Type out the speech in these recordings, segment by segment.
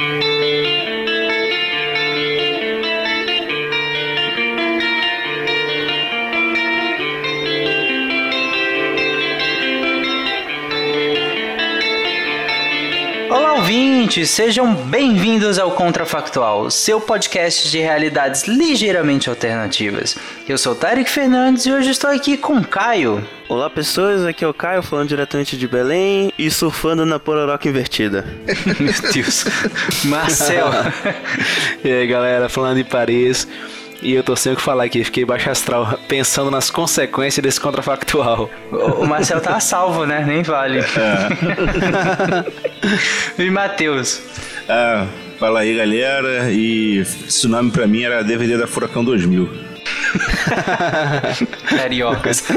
Olá, ouvintes! Sejam bem-vindos ao Contrafactual, seu podcast de realidades ligeiramente alternativas. Eu sou Tarek Fernandes e hoje estou aqui com Caio. Olá pessoas, aqui é o Caio falando diretamente de Belém e surfando na pororoca invertida. Meu Deus. Marcel. e aí galera, falando de Paris. E eu tô sem o que falar aqui, fiquei baixo astral pensando nas consequências desse contrafactual. O Marcel tá salvo, né? Nem vale. É. e Matheus? Ah, fala aí galera, e Tsunami pra mim era DVD da Furacão 2000. Cariocas.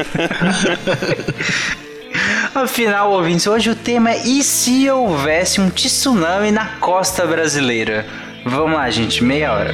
Afinal, ouvintes, hoje o tema é e se houvesse um tsunami na costa brasileira? Vamos lá, gente, meia hora.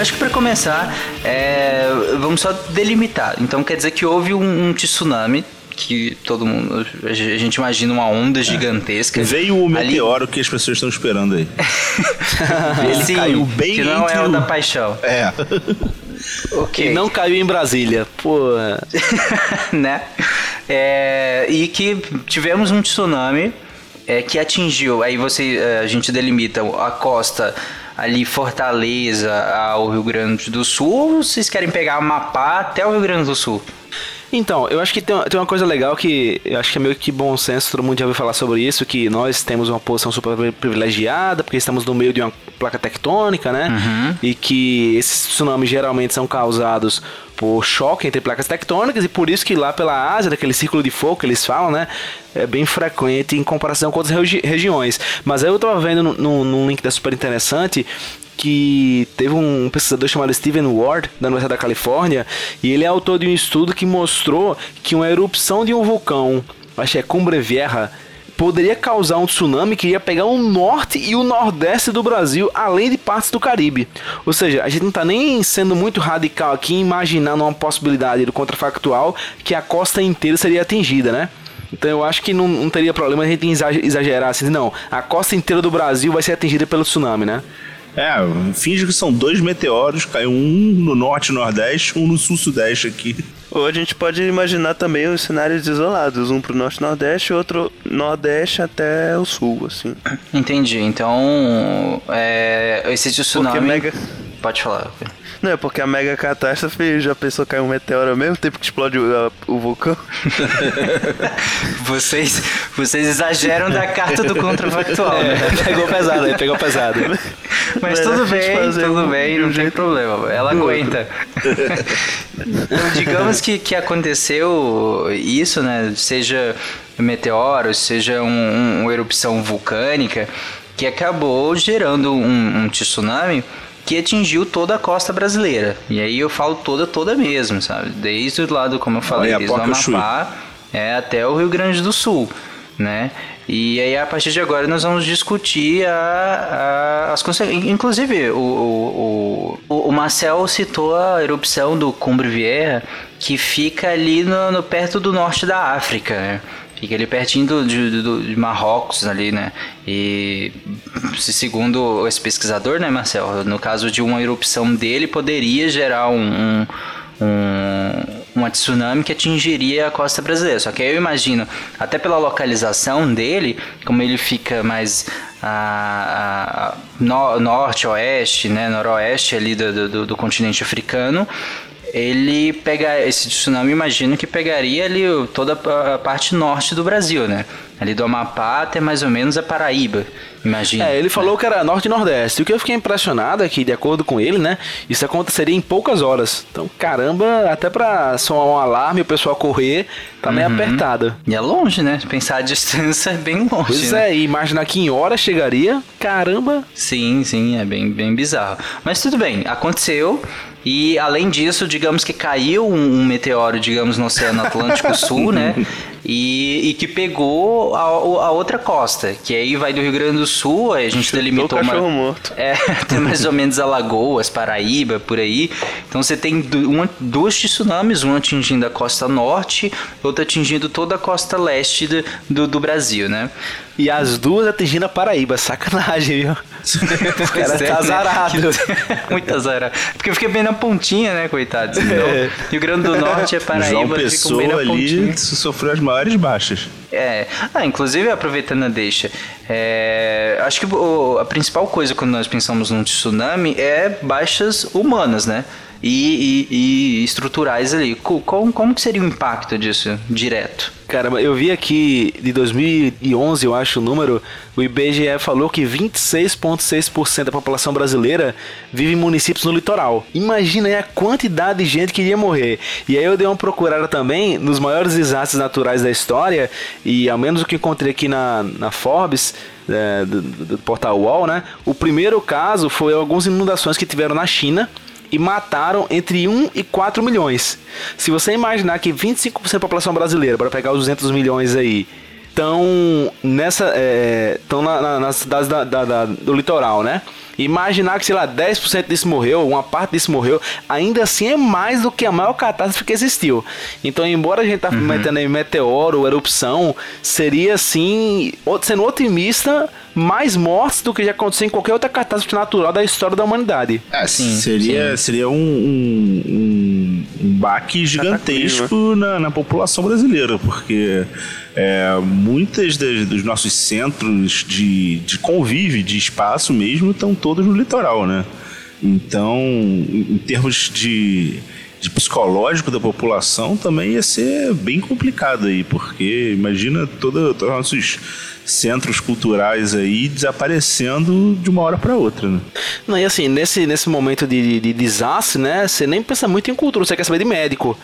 Acho que para começar, é, vamos só delimitar. Então quer dizer que houve um, um tsunami que todo mundo. A gente imagina uma onda gigantesca. Veio o meteoro Ali... que as pessoas estão esperando aí. Ele Sim, caiu bem Que não é o da paixão. É. ok. E não caiu em Brasília. Pô. né? É, e que tivemos um tsunami é, que atingiu. Aí você. É, a gente delimita a costa ali Fortaleza ao Rio Grande do Sul ou vocês querem pegar Amapá até o Rio Grande do Sul? Então, eu acho que tem, tem uma coisa legal que eu acho que é meio que bom senso, todo mundo já ouviu falar sobre isso, que nós temos uma posição super privilegiada, porque estamos no meio de uma placa tectônica, né? Uhum. E que esses tsunamis geralmente são causados por choque entre placas tectônicas, e por isso que lá pela Ásia, daquele círculo de fogo que eles falam, né? É bem frequente em comparação com outras regi regiões. Mas aí eu tava vendo num link da super interessante que teve um pesquisador chamado Steven Ward, da Universidade da Califórnia, e ele é autor de um estudo que mostrou que uma erupção de um vulcão, acho que é Cumbre Vieja, poderia causar um tsunami que ia pegar o norte e o nordeste do Brasil, além de partes do Caribe. Ou seja, a gente não está nem sendo muito radical aqui imaginando uma possibilidade do contrafactual que a costa inteira seria atingida, né? Então eu acho que não, não teria problema a gente exagerar assim, não, a costa inteira do Brasil vai ser atingida pelo tsunami, né? É, finge que são dois meteoros, caiu um no norte e nordeste, um no sul-sudeste aqui. Ou a gente pode imaginar também os cenários isolados, um pro norte e nordeste e outro nordeste até o sul, assim. Entendi. Então, é, esse tsunami... Mega... Pode falar. Não, é porque a mega catástrofe já pensou cair um meteoro ao mesmo tempo que explode o, o vulcão. vocês, vocês exageram da carta do contrafactual, é, né? Pegou pesado aí, pegou pesado. Mas tudo bem, tudo bem, não tem problema. Ela aguenta. então, digamos que, que aconteceu isso, né? Seja meteoro, seja um, um, uma erupção vulcânica, que acabou gerando um, um tsunami que atingiu toda a costa brasileira. E aí eu falo toda, toda mesmo, sabe? Desde o lado, como eu falei, desde o Amapá é, até o Rio Grande do Sul, né? E aí, a partir de agora, nós vamos discutir a, a, as consequências. Inclusive, o, o, o, o, Marcel citou a erupção do Cumbre Vieja, que fica ali no, no perto do norte da África, né? Fica ali pertinho do, de, do, de Marrocos ali, né? E segundo esse pesquisador, né, Marcel? No caso de uma erupção dele, poderia gerar um, um, um, uma tsunami que atingiria a costa brasileira. Só que aí eu imagino, até pela localização dele, como ele fica mais a, a no, norte, oeste, né, noroeste ali do, do, do continente africano, ele pega esse tsunami, imagino que pegaria ali toda a parte norte do Brasil, né? Ali do Amapá até mais ou menos a Paraíba, imagina. É, ele falou que era norte e nordeste. O que eu fiquei impressionado é que, de acordo com ele, né, isso aconteceria em poucas horas. Então, caramba, até pra soar um alarme e o pessoal correr, tá meio Uhum. apertado. E é longe, né? Pensar a distância é bem longe. Pois né? é, e imaginar que em horas chegaria, caramba. Sim, sim, é bem, bem bizarro. Mas tudo bem, aconteceu. E além disso, digamos que caiu um, um meteoro, digamos, no Oceano Atlântico Sul, né? E, e que pegou a, a outra costa, que aí vai do Rio Grande do Sul, aí a gente delimitou o uma. cachorro morto. É, tem mais ou menos Alagoas, Paraíba, por aí. Então você tem uma, duas tsunamis, um atingindo a costa norte, outro atingindo toda a costa leste do, do, do Brasil, né? E as duas atingindo a Paraíba, sacanagem, viu? o cara Pois é, tá azarado. Muito azarado. Porque eu fiquei bem na pontinha, né, coitados? Então, É. Rio Grande do Norte é Paraíba, João Pessoa pontinha. ali sofreu as maiores baixas. É, ah, inclusive aproveitando a deixa, é, acho que o- a principal coisa quando nós pensamos num tsunami é baixas humanas, né? E, e- e estruturais ali. Co- Como, como que seria o impacto disso direto? Caramba, eu vi aqui de 2011, eu acho o número, o IBGE falou que 26,6% da população brasileira vive em municípios no litoral. Imagina aí a quantidade de gente que iria morrer. E aí eu dei uma procurada também nos maiores desastres naturais da história, e ao menos o que encontrei aqui na, na Forbes, é, do, do portal UOL, né? O primeiro caso foi algumas inundações que tiveram na China e mataram entre 1 e 4 milhões. Se você imaginar que 25% da população brasileira, para pegar os 200 milhões aí, estão nessa estão na, na- nas cidades da- da- da- do litoral, né? Imaginar que, sei lá, 10% disso morreu, uma parte disso morreu, ainda assim é mais do que a maior catástrofe que existiu. Então, embora a gente tá metendo aí meteoro, erupção, seria assim, o- sendo otimista, mais mortes do que já aconteceu em qualquer outra catástrofe natural da história da humanidade. É, Sim, seria, seria um, um, um, um baque gigantesco na, na população brasileira, porque é, muitas das, dos nossos centros de, de convívio, de espaço mesmo, estão todos no litoral, né? Então, em em termos de, de psicológico da população, também ia ser bem complicado aí, porque imagina todo, todos os nossos centros culturais aí desaparecendo de uma hora para outra, né? Não, e assim, nesse, nesse momento de, de, de desastre, né, você nem pensa muito em cultura, você quer saber de médico.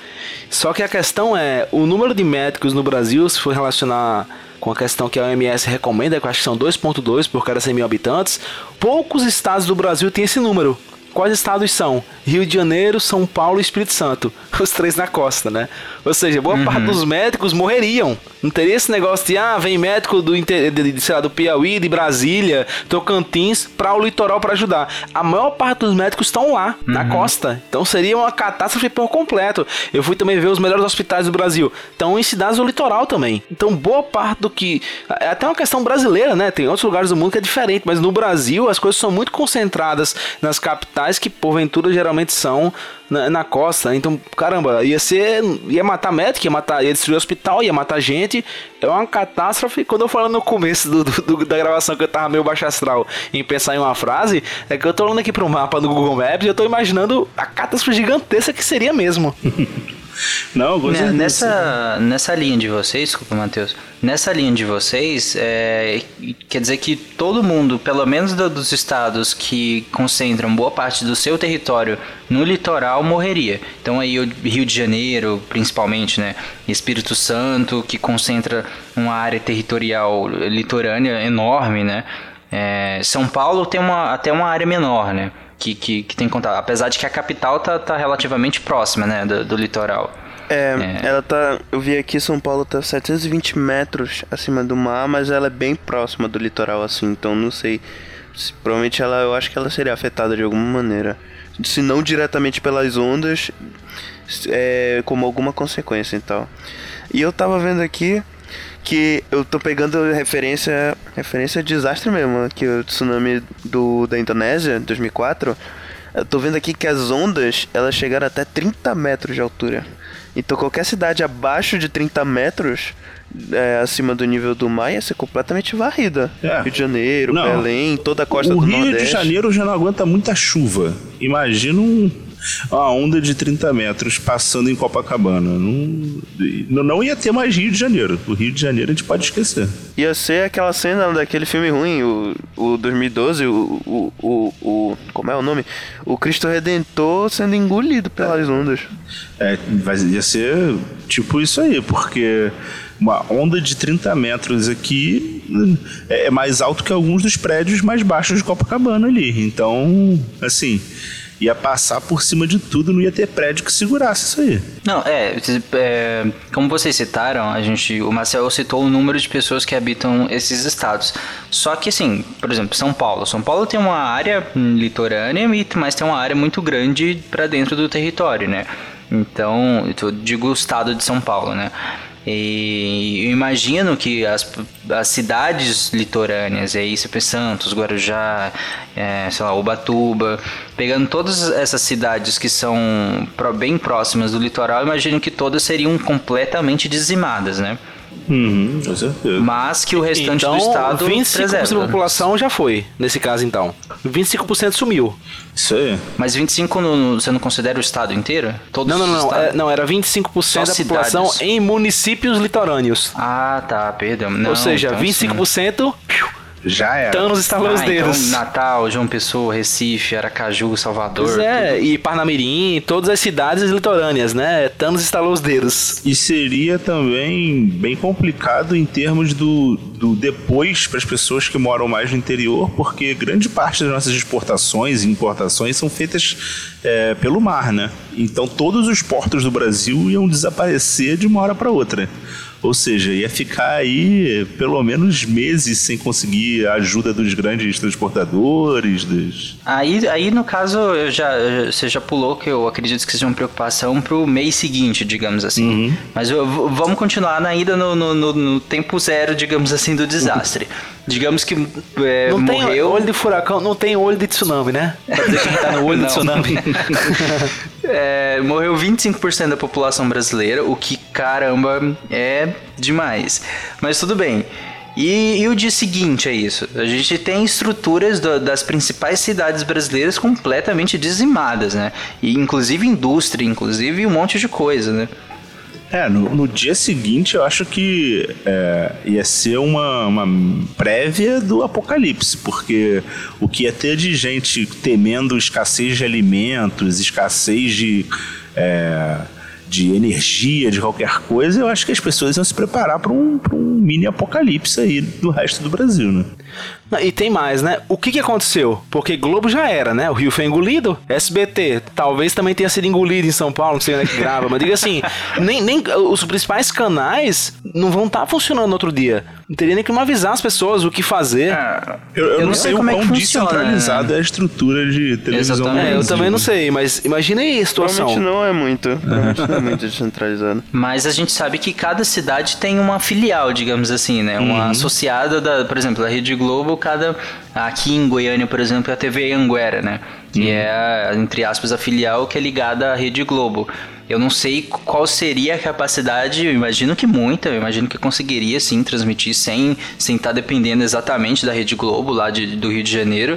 Só que a questão é, o número de médicos no Brasil, se for relacionar com a questão que a OMS recomenda, que eu acho que são 2.2 por cada 100 mil habitantes, poucos estados do Brasil têm esse número. Quais estados são? Rio de Janeiro, São Paulo e Espírito Santo. Os três na costa, né? Ou seja, boa parte dos médicos morreriam. Não teria esse negócio de, ah, vem médico do, de, de, sei lá, do Piauí, de Brasília, Tocantins, para o litoral para ajudar. A maior parte dos médicos estão lá, na costa. Então seria uma catástrofe por completo. Eu fui também ver os melhores hospitais do Brasil. Estão em cidades do litoral também. Então boa parte do que... É até uma questão brasileira, né? Tem outros lugares do mundo que é diferente, mas no Brasil as coisas são muito concentradas nas capitais que porventura geralmente são na, na costa. Então, caramba, ia ser. ia matar médico, ia matar. ia destruir o hospital, ia matar gente. É uma catástrofe. Quando eu falo no começo do, do- da gravação que eu tava meio baixo astral em pensar em uma frase, é que eu tô olhando aqui pro mapa do Google Maps e eu tô imaginando a catástrofe gigantesca que seria mesmo. Não, Né. Nessa, nessa linha de vocês, desculpa, Matheus. Nessa linha de vocês, é, quer dizer que todo mundo, pelo menos do- dos estados que concentram boa parte do seu território no litoral, morreria. Então aí o Rio de Janeiro, principalmente, né? Espírito Santo, que concentra uma área territorial litorânea enorme, né? É, São Paulo tem uma, até uma área menor, né? Que, que, que tem contato. Apesar de que a capital tá, tá relativamente próxima, né? Do, do litoral. É, É. ela tá. Eu vi aqui São Paulo tá 720 metros acima do mar, mas ela é bem próxima do litoral, assim, então não sei. se- provavelmente ela, eu acho que ela seria afetada de alguma maneira. Se não diretamente pelas ondas, é, como alguma consequência e tal. E eu tava vendo aqui que eu tô pegando referência referência a desastre mesmo, que o tsunami do, da Indonésia, 2004, Eu tô vendo aqui que as ondas, elas chegaram até 30 metros de altura. Então qualquer cidade abaixo de 30 metros, é, acima do nível do mar, ia ser completamente varrida. É. Rio de Janeiro, Não. Belém, toda a costa o do Rio Nordeste. de Janeiro já não aguenta muita chuva. Imagina um- uma onda de 30 metros passando em Copacabana. Não, não, ia ter mais Rio de Janeiro. O Rio de Janeiro a gente pode esquecer. Ia ser aquela cena daquele filme ruim, o, o 2012, o, o, o, o- Como é o nome? O Cristo Redentor sendo engolido pelas ondas. É, ia ser tipo isso aí, porque uma onda de 30 metros aqui é, é mais alto que alguns dos prédios mais baixos de Copacabana ali. Então, assim, ia passar por cima de tudo, não ia ter prédio que segurasse isso aí. Não, é, é, como vocês citaram, a gente, o Marcel citou o número de pessoas que habitam esses estados. Só que assim, por exemplo, São Paulo. São Paulo tem uma área litorânea, mas tem uma área muito grande para dentro do território, né? Então, eu digo o estado de São Paulo, né? E eu imagino que as, as cidades litorâneas, e aí Santos, Guarujá, é, sei lá, Ubatuba, pegando todas essas cidades que são bem próximas do litoral, imagino que todas seriam completamente dizimadas, né? Uhum, com certeza. Mas que o restante então, do estado 25% da preserva. população já foi, nesse caso então. 25% sumiu. Isso aí. Mas 25 no, no- você não considera o estado inteiro? Todos Não, não, não. estados? é- não, era 25% Só da população cidades. em municípios litorâneos. Ah, tá, perdão. Não, Ou seja, então, 25% Já era. Thanos estalou os Ah, então dedos. Natal, João Pessoa, Recife, Aracaju, Salvador. Pois é, e Parnamirim, todas as cidades litorâneas, né? Thanos estalou os dedos. E seria também bem complicado em termos do, do depois para as pessoas que moram mais no interior, porque grande parte das nossas exportações e importações são feitas é, pelo mar, né? Então todos os portos do Brasil iam desaparecer de uma hora para outra. Ou seja, ia ficar aí pelo menos meses sem conseguir a ajuda dos grandes transportadores, dos... Aí, aí no caso, eu já, você já pulou que eu acredito que seja uma preocupação pro mês seguinte, digamos assim. Mas eu- vamos continuar na ida no, no- no- no tempo zero, digamos assim, do desastre. digamos que é, Não tem morreu... olho de furacão, não tem olho de tsunami, né? Pra dizer que tá no olho de tsunami. É, morreu 25% da população brasileira, o que caramba é demais. Mas tudo bem. E, e o dia seguinte é isso. A gente tem estruturas do- das principais cidades brasileiras completamente dizimadas, né? E inclusive indústria, inclusive um monte de coisa, né? É, no, no dia seguinte eu acho que é, ia ser uma, uma prévia do apocalipse, porque o que ia ter de gente temendo escassez de alimentos, escassez de, é, de energia, de qualquer coisa, eu acho que as pessoas iam se preparar para um, um mini apocalipse aí do resto do Brasil, né? Não, E tem mais, né? O que que aconteceu? Porque Globo já era, né? O Rio foi engolido. SBT talvez também tenha sido engolido em São Paulo, não sei onde é que grava, mas diga assim, nem, nem os principais canais não vão estar funcionando no outro dia. Não teria nem como avisar as pessoas o que fazer. Eu, eu não, sei, o como é quão que funciona, descentralizada né? é a estrutura de televisão Exatamente. É, eu também não sei, mas imagina aí a situação. Não é muito. Provavelmente não é muito descentralizado. Mas a gente sabe que cada cidade tem uma filial, digamos assim, né? Uma associada, da, por exemplo, da Rede Globo, cada. Aqui em Goiânia, por exemplo, é a TV Anguera, né? Que é, entre aspas, a filial que é ligada à Rede Globo. Eu não sei qual seria a capacidade, eu imagino que muita, eu imagino que conseguiria sim transmitir sem estar sem tá dependendo exatamente da Rede Globo lá de, do Rio de Janeiro.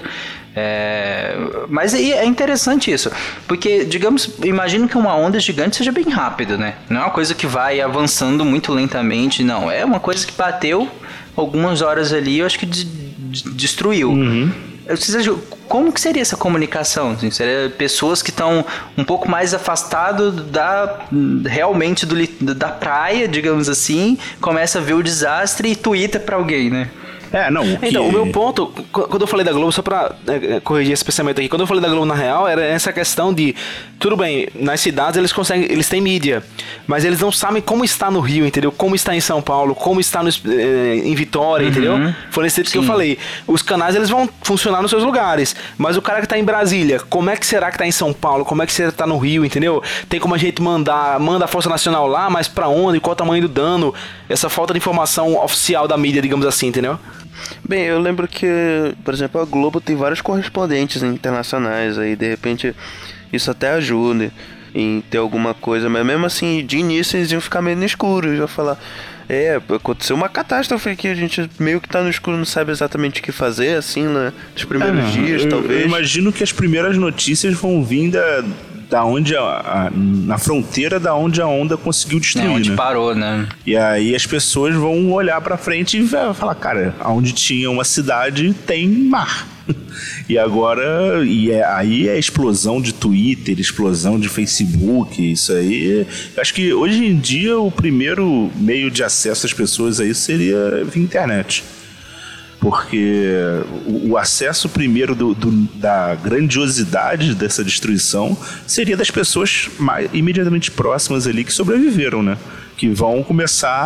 É, mas é interessante isso, porque, digamos, imagino que uma onda gigante seja bem rápido, né? Não é uma coisa que vai avançando muito lentamente, não. É uma coisa que bateu algumas horas ali, eu acho que de- destruiu. Vocês acham- como que seria essa comunicação? assim? Seria pessoas que estão um pouco mais afastado da realmente do, da praia, digamos assim, começa a ver o desastre e tuita pra alguém, né? É, não, que... Então, o meu ponto, qu- quando eu falei da Globo, só pra é, corrigir esse pensamento aqui, quando eu falei da Globo na real, era essa questão de, tudo bem, nas cidades eles conseguem, eles têm mídia, mas eles não sabem como está no Rio, entendeu? Como está em São Paulo, como está no, é, em Vitória, entendeu? Foi nesse sentido que eu falei. Os canais eles vão funcionar nos seus lugares, mas o cara que tá em Brasília, como é que será que tá em São Paulo? Como é que será que tá no Rio, entendeu? Tem como a gente mandar, manda a Força Nacional lá, mas pra onde? Qual o tamanho do dano? Essa falta de informação oficial da mídia, digamos assim, entendeu? Bem, eu lembro que, por exemplo, a Globo tem vários correspondentes internacionais aí, de repente isso até ajuda em ter alguma coisa, mas mesmo assim, de início eles iam ficar meio no escuro, já falar, é, aconteceu uma catástrofe que a gente meio que tá no escuro, não sabe exatamente o que fazer, assim, né, nos primeiros É, dias, eu, talvez. Eu imagino que as primeiras notícias vão vir da, da onde a, a- na fronteira da onde a onda conseguiu É, destruir, onde né? parou, né? E aí as pessoas vão olhar pra frente e vai falar, cara, onde tinha uma cidade tem mar. E agora, e é, aí é explosão de Twitter, explosão de Facebook, isso aí. Acho que hoje em dia o primeiro meio de acesso às pessoas aí seria via internet. Porque o, o acesso primeiro do- do- da grandiosidade dessa destruição seria das pessoas mais, imediatamente próximas ali que sobreviveram, né? Que vão começar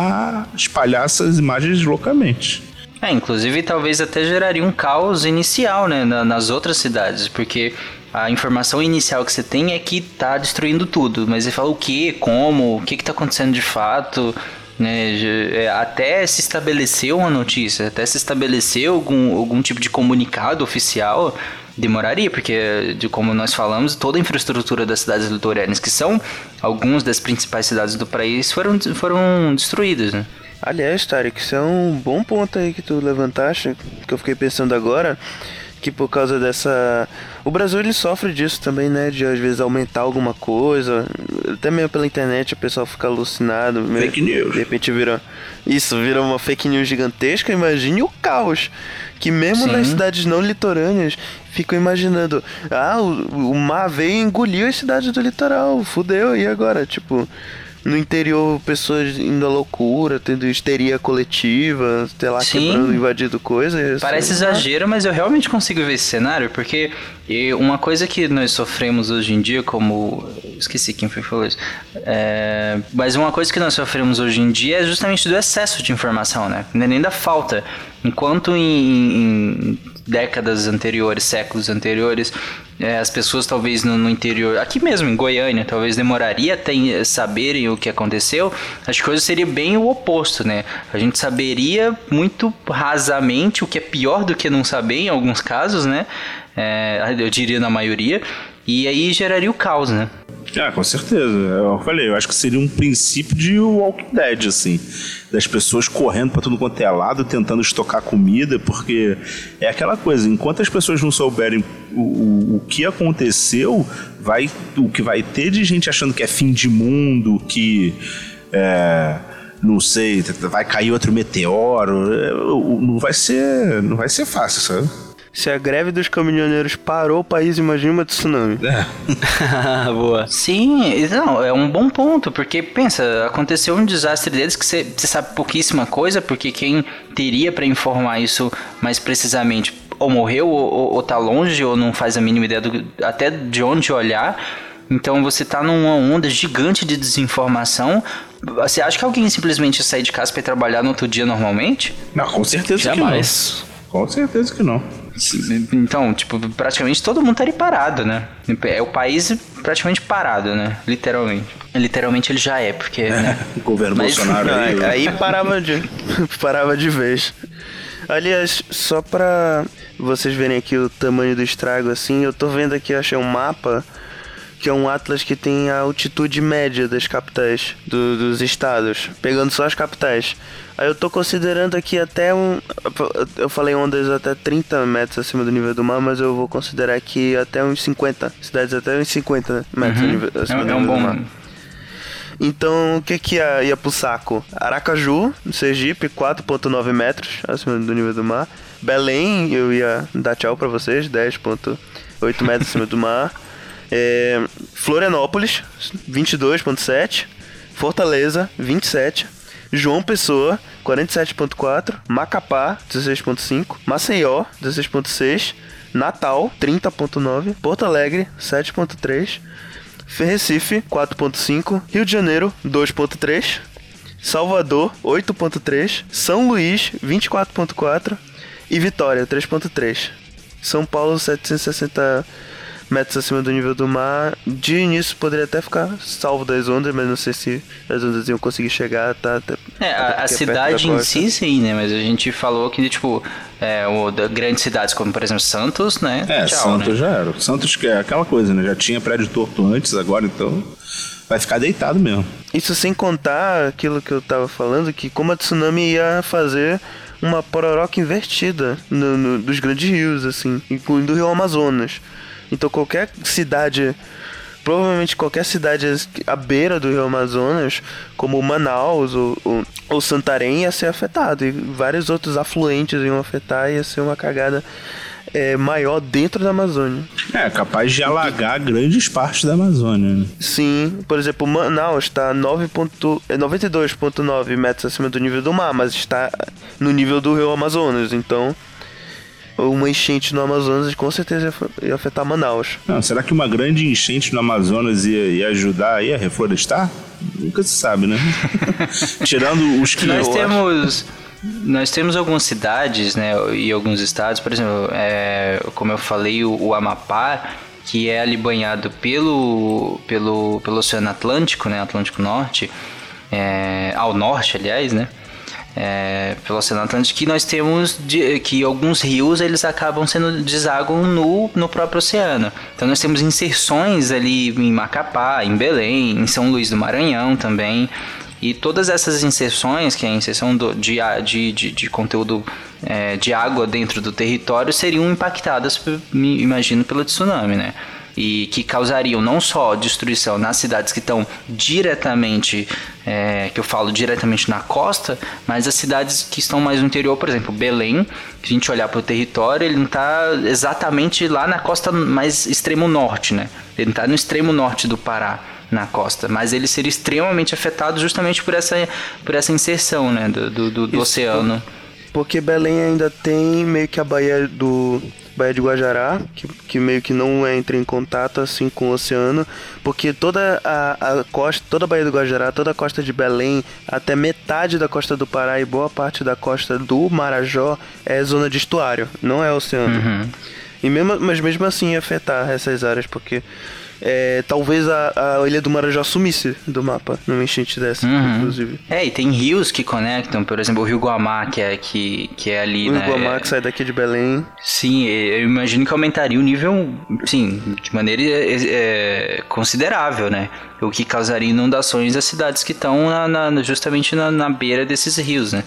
a espalhar essas imagens loucamente. É, inclusive talvez até geraria um caos inicial, né, na- nas outras cidades, porque a informação inicial que você tem é que tá destruindo tudo, mas você fala o que, como, o que que tá acontecendo de fato, né, é, até se estabeleceu uma notícia, até se estabeleceu algum, algum tipo de comunicado oficial, demoraria, porque de como nós falamos, toda a infraestrutura das cidades litorâneas, que são algumas das principais cidades do país, foram, foram destruídas, né. Aliás, Tarek, isso é um bom ponto aí que tu levantaste, que eu fiquei pensando agora, que por causa dessa... O Brasil, ele sofre disso também, né, de às vezes aumentar alguma coisa, até mesmo pela internet o pessoal fica alucinado. meio- Fake news. De repente vira... Isso, vira uma fake news gigantesca, imagine o caos, que mesmo Sim. nas cidades não litorâneas, ficam imaginando, ah, o, o mar veio e engoliu as cidades do litoral, fudeu, e agora? Tipo... No interior, pessoas indo à loucura, tendo histeria coletiva, sei lá, Sim. quebrando, invadindo coisas. Parece exagero, mas eu realmente consigo ver esse cenário, porque uma coisa que nós sofremos hoje em dia, como. Esqueci quem foi que falou isso. É, mas uma coisa que nós sofremos hoje em dia é justamente do excesso de informação, né? É nem da falta. Enquanto em, em décadas anteriores, séculos anteriores, é, as pessoas talvez no, no interior, aqui mesmo em Goiânia, talvez demoraria até em- saberem o que aconteceu, as coisas seria bem o oposto, né? A gente saberia muito rasamente, o que é pior do que não saber em alguns casos, né? É, eu diria na maioria, e aí geraria o caos, né? Ah, com certeza. Eu falei, eu acho que seria um princípio de Walking Dead, assim. Das pessoas correndo pra tudo quanto é lado, tentando estocar comida, porque é aquela coisa, enquanto as pessoas não souberem o, o, o que aconteceu, vai, o que vai ter de gente achando que é fim de mundo, que. É, não sei, vai cair outro meteoro. é, Não vai ser. Não vai ser fácil, sabe? Se a greve dos caminhoneiros parou o país, imagina uma tsunami. Boa. Sim, não, é um bom ponto, porque pensa, aconteceu um desastre deles que você sabe pouquíssima coisa, porque quem teria pra informar isso mais precisamente ou morreu, ou, ou, ou tá longe, ou não faz a mínima ideia do, até de onde olhar. Então você tá numa onda gigante de desinformação. Você acha que alguém simplesmente ia sair de casa pra ir trabalhar no outro dia normalmente? Não, com certeza Jamais. que não. Com certeza que não. Então, tipo, praticamente todo mundo estaria parado, né? É o país praticamente parado, né? Literalmente. Literalmente ele já é, porque. né? O governo Mas- Bolsonaro aí. Aí, aí parava de parava de vez. Aliás, só pra vocês verem aqui o tamanho do estrago assim, eu tô vendo aqui, achei um mapa que é um atlas que tem a altitude média das capitais do- dos estados, pegando só as capitais. Aí eu tô considerando aqui até um. Eu falei ondas até 30 metros acima do nível do mar, mas eu vou considerar aqui até uns 50. Cidades até uns 50 metros Uhum. nível- É, acima do é um nível do mar. bom. Então, o que que ia, ia pro saco? Aracaju, no Sergipe, 4.9 metros acima do nível do mar. Belém, eu ia dar tchau pra vocês, 10.8 metros acima do mar. É, Florianópolis, 22.7. Fortaleza, 27. João Pessoa, 47.4. Macapá, 16.5. Maceió, 16.6. Natal, 30.9. Porto Alegre, 7.3. Recife, 4.5. Rio de Janeiro, 2.3. Salvador, 8.3. São Luís, 24.4. E Vitória, 3.3. São Paulo, 760 metros acima do nível do mar. De início poderia até ficar salvo das ondas, mas não sei se as ondas iam conseguir chegar, tá? Até, É, a, até a cidade da em si, sim, né? Mas a gente falou que, tipo, é, o, da, grandes cidades como, por exemplo, Santos, né? É, Tchau, Santos né? já era. Santos que é aquela coisa, né? Já tinha prédio torto antes, agora então vai ficar deitado mesmo. Isso sem contar aquilo que eu tava falando, que como a tsunami ia fazer uma pororoca invertida no- no- dos grandes rios, assim, incluindo o rio Amazonas. Então qualquer cidade, provavelmente qualquer cidade à beira do rio Amazonas, como Manaus ou, ou, ou Santarém, ia ser afetado. E vários outros afluentes iam afetar, ia ser uma cagada é, maior dentro da Amazônia. É, capaz de alagar grandes partes da Amazônia. Né? Sim, por exemplo, Manaus está 9 ponto- é 92,9 metros acima do nível do mar, mas está no nível do rio Amazonas. Então, uma enchente no Amazonas com certeza ia afetar Manaus. Não, será que uma grande enchente no Amazonas ia, ia ajudar aí a reflorestar? Nunca se sabe, né? Tirando os que Nós temos, nós temos algumas cidades, né, e alguns estados, por exemplo, é, como eu falei, o, o Amapá, que é ali banhado pelo, pelo, pelo Oceano Atlântico, né, Atlântico Norte, é, ao norte, aliás, né, é, pelo Oceano Atlântico, que nós temos de- que alguns rios eles acabam sendo desaguam no, no próprio oceano. Então nós temos inserções ali em Macapá, em Belém, em São Luís do Maranhão também. E todas essas inserções, que é a inserção do- de, de, de, conteúdo é, de água dentro do território, seriam impactadas, imagino, pelo tsunami, né? E que causariam não só destruição nas cidades que estão diretamente, é, que eu falo diretamente na costa, mas as cidades que estão mais no interior, por exemplo, Belém, se a gente olhar para o território, ele não está exatamente lá na costa mais extremo norte, né? Ele está no extremo norte do Pará na costa, mas ele seria extremamente afetado justamente por essa, por essa inserção né, do, do, do- do oceano. Porque Belém ainda tem meio que a Baía do Baía de Guajará, que, que meio que não entra em contato assim com o oceano, porque toda a, a costa, toda a Baía do Guajará, toda a costa de Belém, até metade da costa do Pará e boa parte da costa do Marajó é zona de estuário, não é oceano. E mesmo, mas mesmo assim afetar essas áreas, porque é, talvez a, a ilha do Marajó sumisse do mapa numa enchente dessa, Uhum. inclusive. É, e tem rios que conectam, por exemplo, o Rio Guamá, que é, que, que é ali, O né? Guamá que sai daqui de Belém. Sim, eu imagino que aumentaria o nível, sim, de maneira é, é, considerável, né? O que causaria inundações das cidades que estão justamente na, na beira desses rios, né?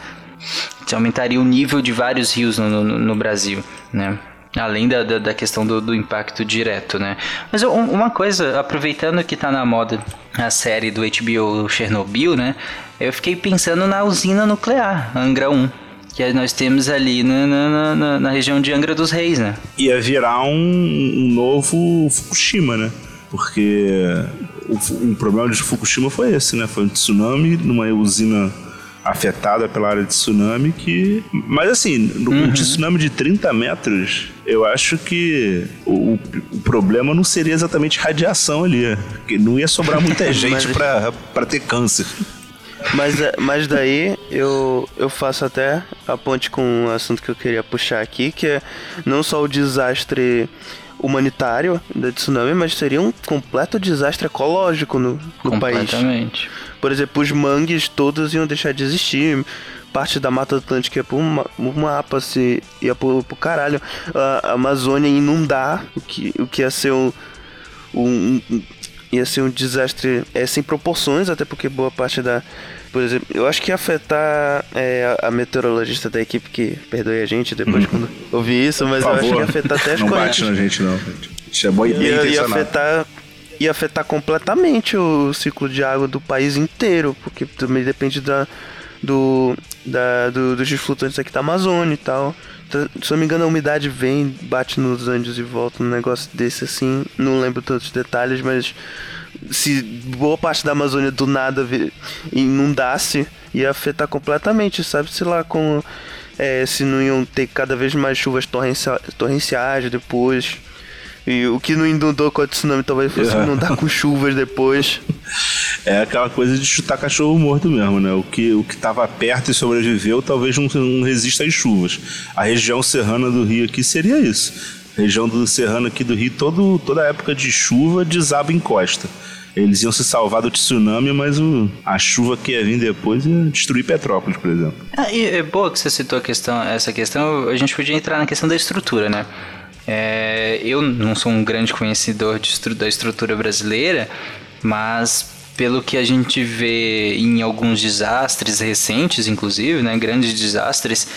Isso aumentaria o nível de vários rios no, no- no Brasil, né? Além da, da, da questão do, do impacto direto, né? Mas um- uma coisa, aproveitando que tá na moda a série do HBO Chernobyl, né? Eu fiquei pensando na usina nuclear, Angra 1. Que nós temos ali na, na, na, na região de Angra dos Reis, né? ia virar um, um novo Fukushima, né? Porque o, o problema de Fukushima foi esse, né? Foi um tsunami numa usina afetada pela área de tsunami que... Mas assim, no- um tsunami de 30 metros, eu acho que o, o- problema não seria exatamente radiação ali. Porque não ia sobrar muita gente Mas- pra, pra ter câncer. Mas, mas daí eu, eu faço até a ponte com um assunto que eu queria puxar aqui, que é não só o desastre humanitário da tsunami, mas seria um completo desastre ecológico no, no país. Completamente. Por exemplo, os mangues todos iam deixar de existir. Parte da Mata Atlântica ia pro ma- pro mapa, se ia pro, pro caralho. A, a Amazônia ia inundar, o que, o que ia ser um, um- um- ia ser um desastre é, sem proporções, até porque boa parte da. Por exemplo, eu acho que ia afetar é, a, a meteorologista da equipe que perdoe a gente depois quando ouvir isso, mas eu acho que ia afetar até as não bate correntes na gente não. Isso é e bem ia, ia afetar ia afetar completamente o ciclo de água do país inteiro, porque também depende da do, da, do dos flutuantes aqui da Amazônia e tal. Então, Se não me engano, a umidade vem, bate nos Andes e volta, um negócio desse assim. Não lembro tantos detalhes, mas se boa parte da Amazônia do nada inundasse, ia afetar completamente, sabe? Sei lá, como é, se não iam ter cada vez mais chuvas torrencia- torrenciais depois. E o que não inundou com a tsunami talvez fosse É. inundar com chuvas depois. É aquela coisa de chutar cachorro morto mesmo, né? O que, o que tava perto e sobreviveu talvez não, não resista às chuvas. A região serrana do Rio aqui seria isso. região do Serrano aqui do Rio, todo, toda época de chuva desaba em costa. Eles iam se salvar do tsunami, mas o, a chuva que ia vir depois ia destruir Petrópolis, por exemplo. Ah, e é boa que você citou a questão, essa questão. A gente podia entrar na questão da estrutura, né? É, eu não sou um grande conhecedor de, da estrutura brasileira, mas pelo que a gente vê em alguns desastres recentes, inclusive, né, grandes desastres,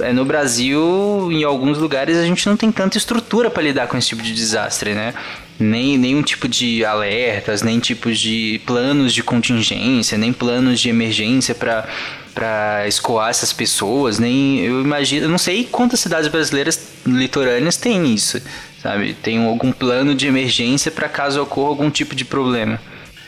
é, no Brasil, em alguns lugares, a gente não tem tanta estrutura para lidar com esse tipo de desastre, né? Nem nenhum tipo de alertas, nem tipos de planos de contingência, nem planos de emergência para para escoar essas pessoas, nem eu imagino, eu não sei quantas cidades brasileiras litorâneas têm isso, sabe? Tem algum plano de emergência para caso ocorra algum tipo de problema.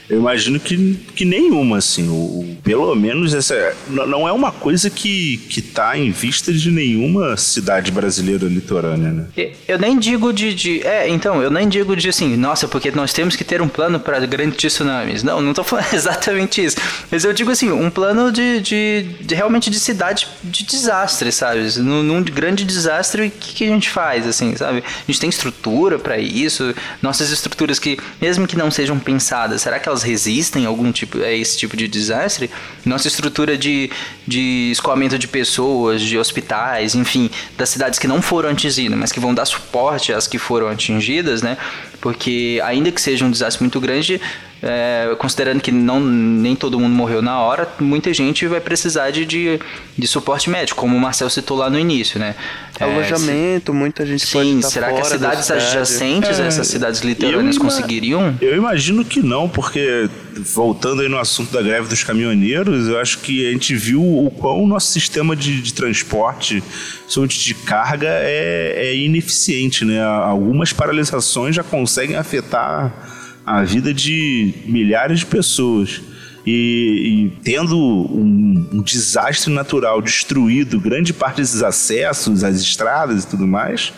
Eu imagino que, que nenhuma, assim. O, pelo menos essa não é uma coisa que, que tá em vista de nenhuma cidade brasileira litorânea, né? Eu nem digo de, de. É, então, eu nem digo de assim, nossa, porque nós temos que ter um plano para grandes tsunamis. Não, não tô falando exatamente isso. Mas eu digo assim, um plano de, de, de realmente de cidade de desastre, sabe? Num, num grande desastre, o que, que a gente faz, assim, sabe? A gente tem estrutura para isso. Nossas estruturas que, mesmo que não sejam pensadas, será que elas elas resistem a algum tipo a esse tipo de desastre, nossa estrutura de, de escoamento de pessoas, de hospitais, enfim, das cidades que não foram atingidas, mas que vão dar suporte às que foram atingidas, né? Porque ainda que seja um desastre muito grande, é, considerando que não, nem todo mundo morreu na hora, muita gente vai precisar de, de, de suporte médico, como o Marcel citou lá no início, né? É, Alojamento, se, muita gente sim, pode estar será que as cidades adjacentes, é, essas cidades litorâneas conseguiriam? Eu imagino que não, porque voltando aí no assunto da greve dos caminhoneiros, eu acho que a gente viu o quão o nosso sistema de, de transporte, principalmente de carga, é, é ineficiente, né? Algumas paralisações já conseguem afetar a vida de milhares de pessoas. E, e tendo um, um, desastre natural destruído grande parte desses acessos, as estradas e tudo mais,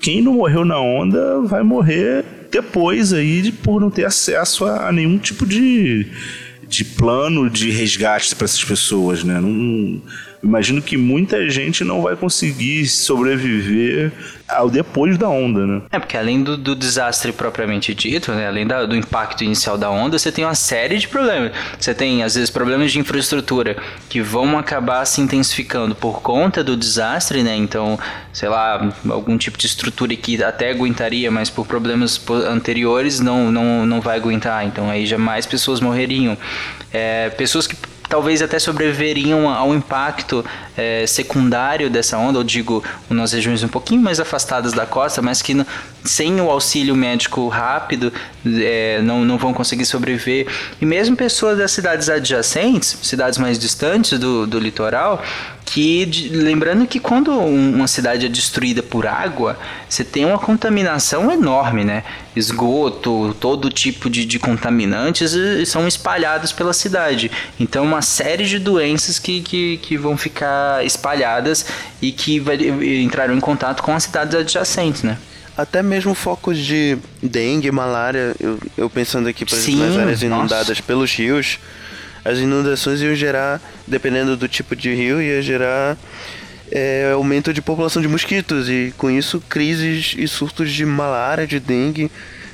quem não morreu na onda vai morrer depois aí por não ter acesso a, a nenhum tipo de, de plano de resgate para essas pessoas, né? Não, imagino que muita gente não vai conseguir sobreviver ao depois da onda, né? É, porque além do, do desastre propriamente dito, né, além da, do impacto inicial da onda, você tem uma série de problemas. Você tem, às vezes, problemas de infraestrutura que vão acabar se intensificando por conta do desastre, né? Então, sei lá, algum tipo de estrutura que até aguentaria, mas por problemas anteriores não, não, não vai aguentar. Então, aí já mais pessoas morreriam. É, pessoas que talvez até sobreviveriam ao impacto é, secundário dessa onda, eu digo nas regiões um pouquinho mais afastadas da costa, mas que sem o auxílio médico rápido é, não, não vão conseguir sobreviver. E mesmo pessoas das cidades adjacentes, cidades mais distantes do, do litoral, que lembrando que quando uma cidade é destruída por água, você tem uma contaminação enorme, né? Esgoto, todo tipo de, de contaminantes são espalhados pela cidade. Então, uma série de doenças que, que, que vão ficar espalhadas e que vai, entrarão em contato com as cidades adjacentes, né? Até mesmo focos de dengue, malária, eu, eu pensando aqui, por exemplo, nas áreas inundadas nossa. pelos rios, as inundações iam gerar, dependendo do tipo de rio, ia gerar é, aumento de população de mosquitos e com isso crises e surtos de malária, de dengue.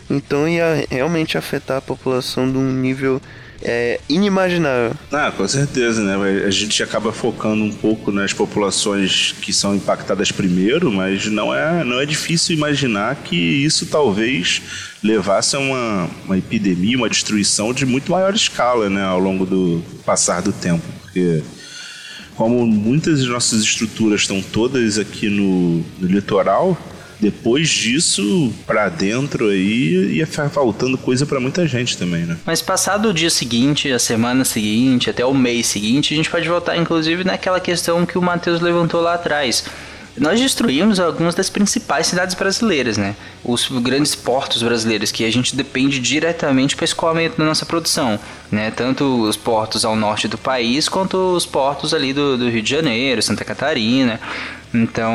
Então ia realmente afetar a população de um nível é, inimaginável. Ah, com certeza, né? A gente acaba focando um pouco nas populações que são impactadas primeiro, mas não é, não é difícil imaginar que isso talvez levasse a uma, uma epidemia, uma destruição de muito maior escala, né? Ao longo do passar do tempo, porque como muitas das nossas estruturas estão todas aqui no, no litoral, depois disso, para dentro aí, ia ficar faltando coisa para muita gente também, né? Mas passado o dia seguinte, a semana seguinte, até o mês seguinte, a gente pode voltar, inclusive, naquela questão que o Matheus levantou lá atrás. Nós destruímos algumas das principais cidades brasileiras, né? Os grandes portos brasileiros, que a gente depende diretamente para o escoamento da nossa produção, né? Tanto os portos ao norte do país, quanto os portos ali do, do Rio de Janeiro, Santa Catarina. Então,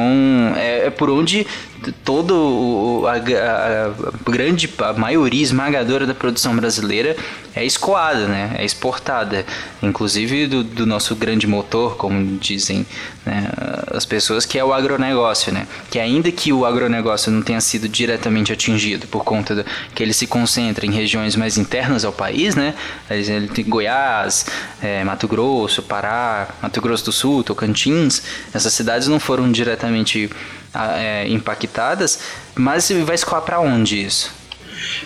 é, é por onde todo a, a, a grande, a maioria esmagadora da produção brasileira é escoada, né? É exportada, inclusive do, do nosso grande motor, como dizem né, as pessoas, que é o agronegócio, né? Que ainda que o agronegócio não tenha sido diretamente atingido por conta do, que ele se concentra em regiões mais internas ao país, né? Ele tem Goiás, é, Mato Grosso, Pará, Mato Grosso do Sul, Tocantins, essas cidades não foram diretamente é, impactadas, mas vai escoar para onde isso?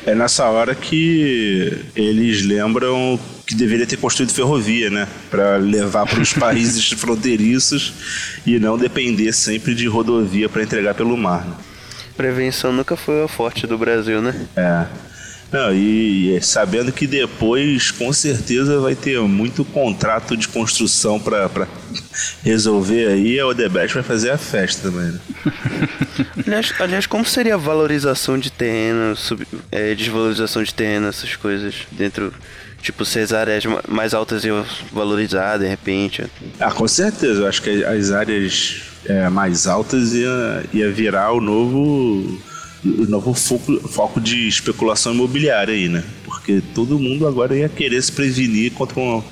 É nessa hora que eles lembram que deveria ter construído ferrovia, né? Para levar para os países fronteiriços e não depender sempre de rodovia para entregar pelo mar. Né? Prevenção nunca foi o forte do Brasil, né? É. Não, e, e sabendo que depois, com certeza, vai ter muito contrato de construção para resolver aí, a Odebrecht vai fazer a festa também, né? aliás, aliás, como seria a valorização de terreno, sub, é, desvalorização de terreno, essas coisas dentro Tipo, se as áreas mais altas iam valorizar de repente. Ah, com certeza. Eu acho que as áreas é, mais altas ia, ia virar o novo novo foco, foco de especulação imobiliária aí, né? Porque todo mundo agora ia querer se prevenir contra um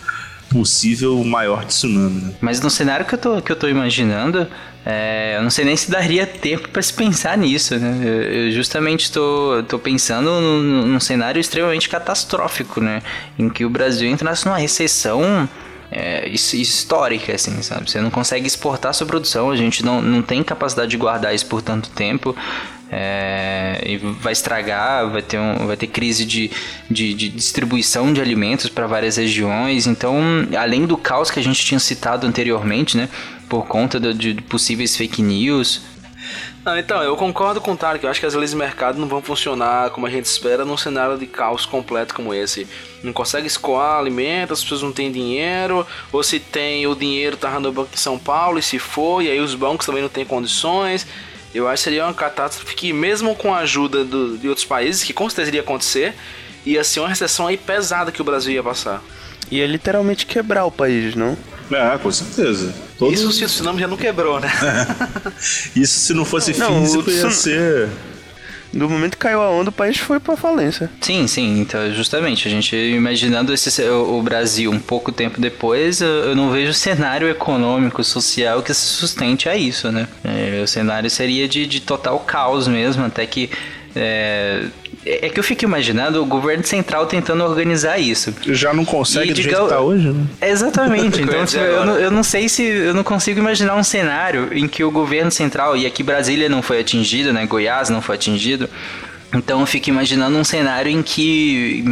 possível maior tsunami. Né? Mas no cenário que eu tô, que eu tô imaginando, é, eu não sei nem se daria tempo para se pensar nisso, né? Eu, eu justamente estou tô, tô pensando num, num, cenário extremamente catastrófico, né? Em que o Brasil entrasse numa recessão é, histórica, assim, sabe? Você não consegue exportar sua produção, a gente não, não tem capacidade de guardar isso por tanto tempo. É, e vai estragar, vai ter, um, vai ter crise de, de, de distribuição de alimentos para várias regiões. Então, além do caos que a gente tinha citado anteriormente, né, por conta de, de possíveis fake news, não, então, eu concordo com o Tarek. Eu acho que as leis de mercado não vão funcionar como a gente espera num cenário de caos completo como esse. Não consegue escoar alimento, as pessoas não têm dinheiro, ou se tem, o dinheiro tá no Banco de São Paulo e se for, e aí os bancos também não têm condições. Eu acho que seria uma catástrofe que, mesmo com a ajuda do, de outros países, que com certeza iria acontecer, ia ser uma recessão aí pesada que o Brasil ia passar. Ia literalmente quebrar o país, não? É, com certeza. Todos... Isso se o tsunami já não quebrou, né? Isso se não fosse não, físico ia ser do momento que caiu a onda, o país foi pra falência. Sim, sim. Então, justamente, a gente imaginando esse, o, Brasil um pouco tempo depois, eu, eu, não vejo cenário econômico, social que se sustente a isso, né? É, o cenário seria de, de total caos mesmo, até que é, é que eu fico imaginando o governo central tentando organizar isso. Já não consegue e, do jeito que tá hoje, né? Exatamente. Então, tipo, eu, não, eu não sei se. Eu não consigo imaginar um cenário em que o governo central, e aqui Brasília não foi atingido, né? Goiás não foi atingido então eu fico imaginando um cenário em que,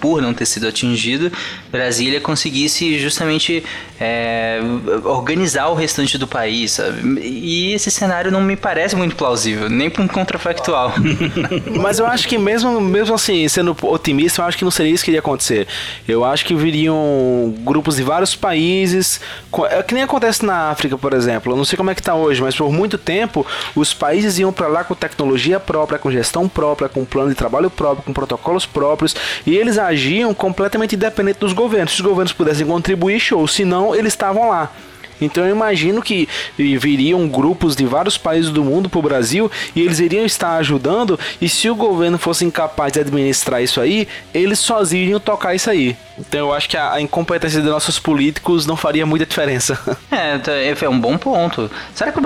por não ter sido atingido, Brasília conseguisse justamente é, organizar o restante do país, sabe? E esse cenário não me parece muito plausível, nem para um contrafactual. Mas eu acho que mesmo, mesmo assim, sendo otimista, eu acho que não seria isso que iria acontecer. Eu acho que viriam grupos de vários países, é que nem acontece na África, por exemplo. Eu não sei como é que está hoje, mas por muito tempo os países iam para lá com tecnologia própria, com gestão própria própria, com plano de trabalho próprio, com protocolos próprios, e eles agiam completamente independente dos governos. Se os governos pudessem contribuir, show, senão eles estavam lá. Então eu imagino que viriam grupos de vários países do mundo para o Brasil e eles iriam estar ajudando. E se o governo fosse incapaz de administrar isso aí, eles sozinhos iriam tocar isso aí. Então eu acho que a, incompetência dos nossos políticos não faria muita diferença. É, tá, é, é um bom ponto. Será que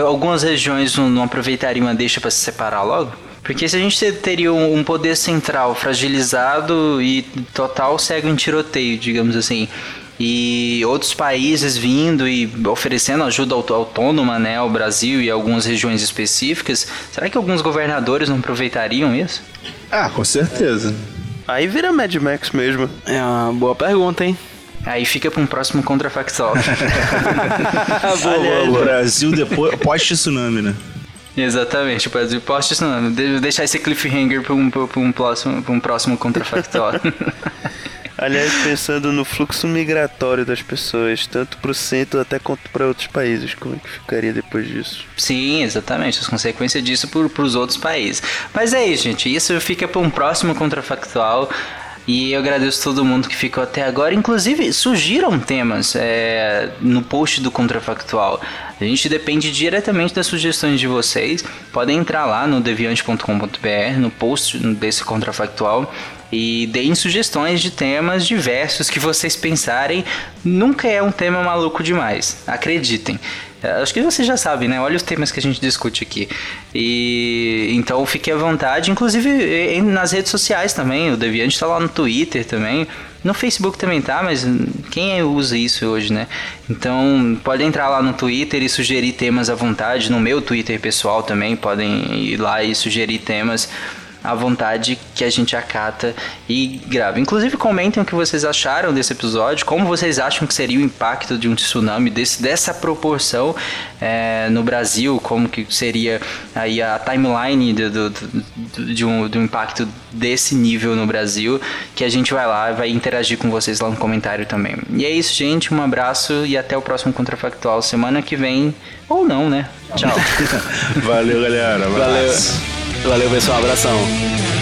algumas regiões não aproveitariam uma deixa para se separar logo? Porque se a gente teria um poder central fragilizado e total cego em tiroteio, digamos assim, e outros países vindo e oferecendo ajuda autônoma né, ao Brasil e algumas regiões específicas, será que alguns governadores não aproveitariam isso? Ah, com certeza. Aí vira Mad Max mesmo. É uma boa pergunta, hein? Aí fica para um próximo contrafactual. boa, boa, boa. Brasil depois pós-tsunami, né? Exatamente, o Brasil isso não. Deixar esse cliffhanger para um, um, próximo, um próximo contrafactual. Aliás, pensando no fluxo migratório das pessoas, tanto para o centro até quanto para outros países, como é que ficaria depois disso? Sim, exatamente, as consequências disso para os outros países. Mas é isso, gente, isso fica para um próximo contrafactual. E eu agradeço todo mundo que ficou até agora. Inclusive, surgiram temas é, no post do Contrafactual. A gente depende diretamente das sugestões de vocês. Podem entrar lá no deviante.com.br, no post desse contrafactual e deem sugestões de temas diversos que vocês pensarem. Nunca é um tema maluco demais, acreditem. É, acho que vocês já sabem, né? Olha os temas que a gente discute aqui. E então fique à vontade, inclusive nas redes sociais também. O Deviante está lá no Twitter também. No Facebook também tá, mas quem usa isso hoje, né? Então pode entrar lá no Twitter e sugerir temas à vontade. No meu Twitter pessoal também podem ir lá e sugerir temas à vontade que a gente acata e grava. Inclusive, comentem o que vocês acharam desse episódio, como vocês acham que seria o impacto de um tsunami desse, dessa proporção é, no Brasil, como que seria aí a timeline do, do, do, de um, do impacto desse nível no Brasil, que a gente vai lá e vai interagir com vocês lá no comentário também. E é isso, gente. Um abraço e até o próximo Contrafactual semana que vem, ou não, né? Tchau. Valeu, galera. Valeu. Valeu, pessoal. Abração.